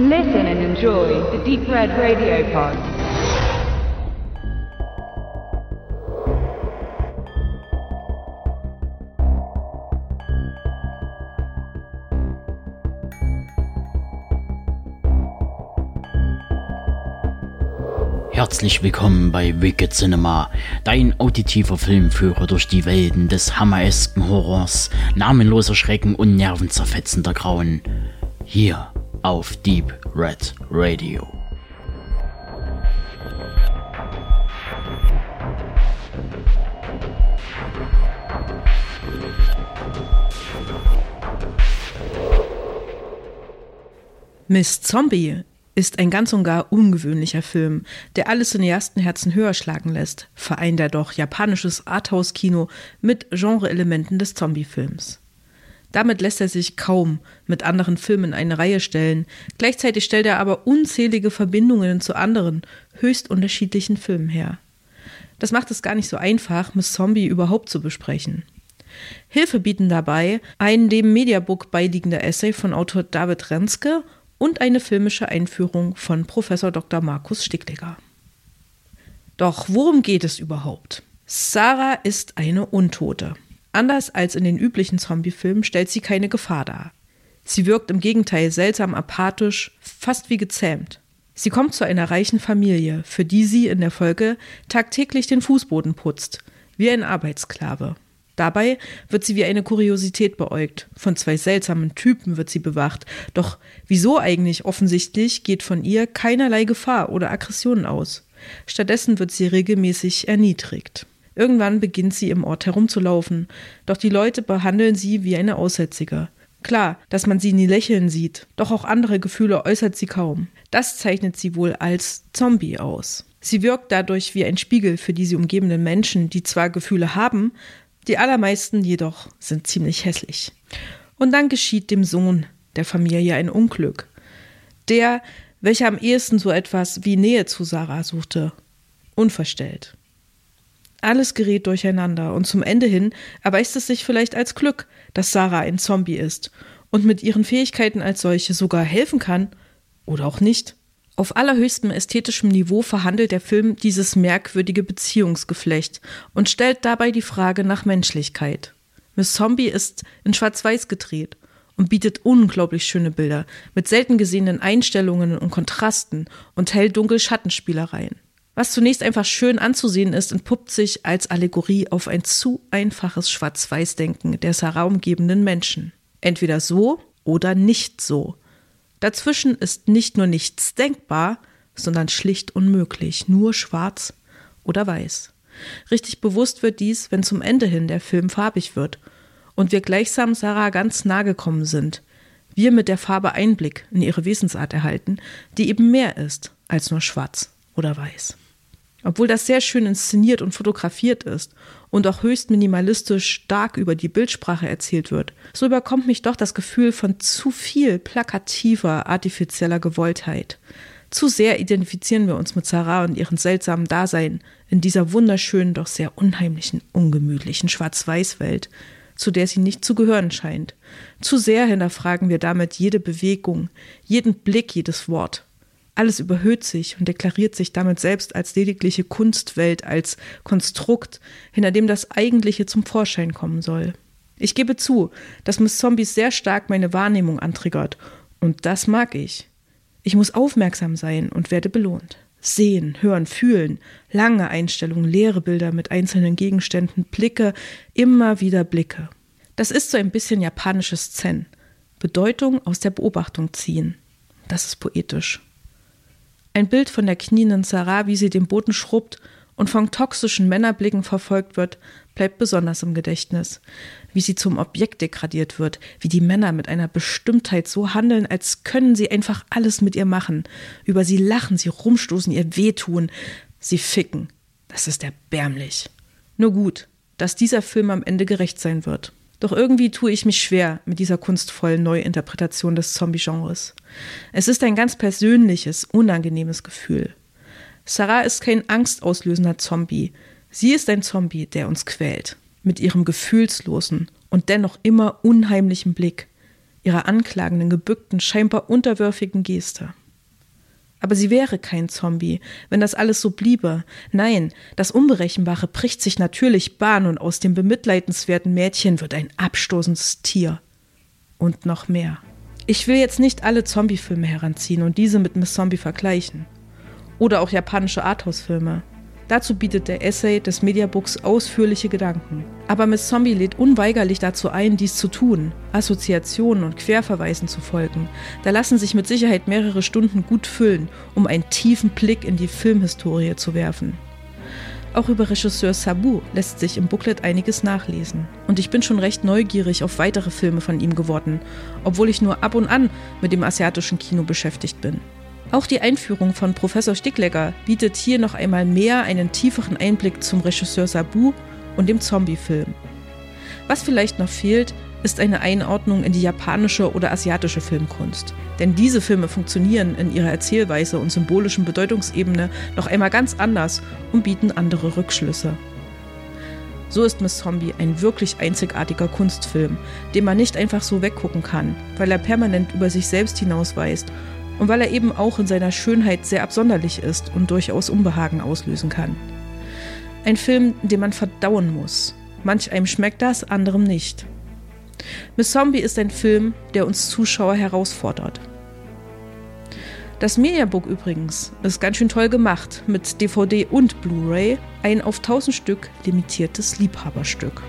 Listen and enjoy the Deep Red Radio Pod. Herzlich willkommen bei Wicked Cinema, dein auditiver Filmführer durch die Welten des hammeresken Horrors, namenloser Schrecken und nervenzerfetzender Grauen. Hier auf Deep Red Radio. Miss Zombie ist ein ganz und gar ungewöhnlicher Film, der alle Cineastenherzen höher schlagen lässt, vereint er doch japanisches Arthouse-Kino mit Genre-Elementen des Zombie-Films. Damit lässt er sich kaum mit anderen Filmen in eine Reihe stellen, gleichzeitig stellt er aber unzählige Verbindungen zu anderen, höchst unterschiedlichen Filmen her. Das macht es gar nicht so einfach, Miss Zombie überhaupt zu besprechen. Hilfe bieten dabei ein dem Mediabook beiliegender Essay von Autor David Renske und eine filmische Einführung von Professor Dr. Markus Sticklegger. Doch worum geht es überhaupt? Sarah ist eine Untote. Anders als in den üblichen Zombie-Filmen stellt sie keine Gefahr dar. Sie wirkt im Gegenteil seltsam apathisch, fast wie gezähmt. Sie kommt zu einer reichen Familie, für die sie in der Folge tagtäglich den Fußboden putzt, wie ein Arbeitssklave. Dabei wird sie wie eine Kuriosität beäugt. Von zwei seltsamen Typen wird sie bewacht. Doch wieso eigentlich offensichtlich geht von ihr keinerlei Gefahr oder Aggressionen aus. Stattdessen wird sie regelmäßig erniedrigt. Irgendwann beginnt sie im Ort herumzulaufen, doch die Leute behandeln sie wie eine Aussätzige. Klar, dass man sie nie lächeln sieht, doch auch andere Gefühle äußert sie kaum. Das zeichnet sie wohl als Zombie aus. Sie wirkt dadurch wie ein Spiegel für die sie umgebenden Menschen, die zwar Gefühle haben, die allermeisten jedoch sind ziemlich hässlich. Und dann geschieht dem Sohn der Familie ein Unglück. Der, welcher am ehesten so etwas wie Nähe zu Sarah suchte, unverstellt. Alles gerät durcheinander und zum Ende hin erweist es sich vielleicht als Glück, dass Sarah ein Zombie ist und mit ihren Fähigkeiten als solche sogar helfen kann oder auch nicht. Auf allerhöchstem ästhetischem Niveau verhandelt der Film dieses merkwürdige Beziehungsgeflecht und stellt dabei die Frage nach Menschlichkeit. Miss Zombie ist in Schwarz-Weiß gedreht und bietet unglaublich schöne Bilder mit selten gesehenen Einstellungen und Kontrasten und hell-dunkel-Schattenspielereien. Was zunächst einfach schön anzusehen ist, entpuppt sich als Allegorie auf ein zu einfaches Schwarz-Weiß-Denken der Sarah umgebenden Menschen. Entweder so oder nicht so. Dazwischen ist nicht nur nichts denkbar, sondern schlicht unmöglich, nur schwarz oder weiß. Richtig bewusst wird dies, wenn zum Ende hin der Film farbig wird und wir gleichsam Sarah ganz nahe gekommen sind. Wir mit der Farbe Einblick in ihre Wesensart erhalten, die eben mehr ist als nur schwarz oder weiß. Obwohl das sehr schön inszeniert und fotografiert ist und auch höchst minimalistisch stark über die Bildsprache erzählt wird, so überkommt mich doch das Gefühl von zu viel plakativer, artifizieller Gewolltheit. Zu sehr identifizieren wir uns mit Sarah und ihrem seltsamen Dasein in dieser wunderschönen, doch sehr unheimlichen, ungemütlichen Schwarz-Weiß-Welt, zu der sie nicht zu gehören scheint. Zu sehr hinterfragen wir damit jede Bewegung, jeden Blick, jedes Wort. Alles überhöht sich und deklariert sich damit selbst als ledigliche Kunstwelt, als Konstrukt, hinter dem das Eigentliche zum Vorschein kommen soll. Ich gebe zu, dass Miss Zombies sehr stark meine Wahrnehmung antriggert, und das mag ich. Ich muss aufmerksam sein und werde belohnt. Sehen, hören, fühlen, lange Einstellungen, leere Bilder mit einzelnen Gegenständen, Blicke, immer wieder Blicke. Das ist so ein bisschen japanisches Zen. Bedeutung aus der Beobachtung ziehen. Das ist poetisch. Ein Bild von der knienden Sarah, wie sie den Boden schrubbt und von toxischen Männerblicken verfolgt wird, bleibt besonders im Gedächtnis. Wie sie zum Objekt degradiert wird, wie die Männer mit einer Bestimmtheit so handeln, als können sie einfach alles mit ihr machen. Über sie lachen, sie rumstoßen, ihr wehtun, sie ficken. Das ist erbärmlich. Nur gut, dass dieser Film am Ende gerecht sein wird. Doch irgendwie tue ich mich schwer mit dieser kunstvollen Neuinterpretation des Zombie-Genres. Es ist ein ganz persönliches, unangenehmes Gefühl. Sarah ist kein angstauslösender Zombie. Sie ist ein Zombie, der uns quält. Mit ihrem gefühlslosen und dennoch immer unheimlichen Blick, ihrer anklagenden, gebückten, scheinbar unterwürfigen Geste. Aber sie wäre kein Zombie, wenn das alles so bliebe. Nein, das Unberechenbare bricht sich natürlich Bahn und aus dem bemitleidenswerten Mädchen wird ein abstoßendes Tier. Und noch mehr. Ich will jetzt nicht alle Zombie-Filme heranziehen und diese mit Miss Zombie vergleichen. Oder auch japanische Arthouse-Filme. Dazu bietet der Essay des Mediabooks ausführliche Gedanken. Aber Miss Zombie lädt unweigerlich dazu ein, dies zu tun, Assoziationen und Querverweisen zu folgen. Da lassen sich mit Sicherheit mehrere Stunden gut füllen, um einen tiefen Blick in die Filmhistorie zu werfen. Auch über Regisseur Sabu lässt sich im Booklet einiges nachlesen. Und ich bin schon recht neugierig auf weitere Filme von ihm geworden, obwohl ich nur ab und an mit dem asiatischen Kino beschäftigt bin. Auch die Einführung von Professor Sticklegger bietet hier noch einmal mehr einen tieferen Einblick zum Regisseur Sabu und dem Zombie-Film. Was vielleicht noch fehlt, ist eine Einordnung in die japanische oder asiatische Filmkunst. Denn diese Filme funktionieren in ihrer Erzählweise und symbolischen Bedeutungsebene noch einmal ganz anders und bieten andere Rückschlüsse. So ist Miss Zombie ein wirklich einzigartiger Kunstfilm, den man nicht einfach so weggucken kann, weil er permanent über sich selbst hinausweist und weil er eben auch in seiner Schönheit sehr absonderlich ist und durchaus Unbehagen auslösen kann. Ein Film, den man verdauen muss. Manch einem schmeckt das, anderem nicht. Miss Zombie ist ein Film, der uns Zuschauer herausfordert. Das Mediabook übrigens ist ganz schön toll gemacht, mit DVD und Blu-ray, ein auf 1000 Stück limitiertes Liebhaberstück.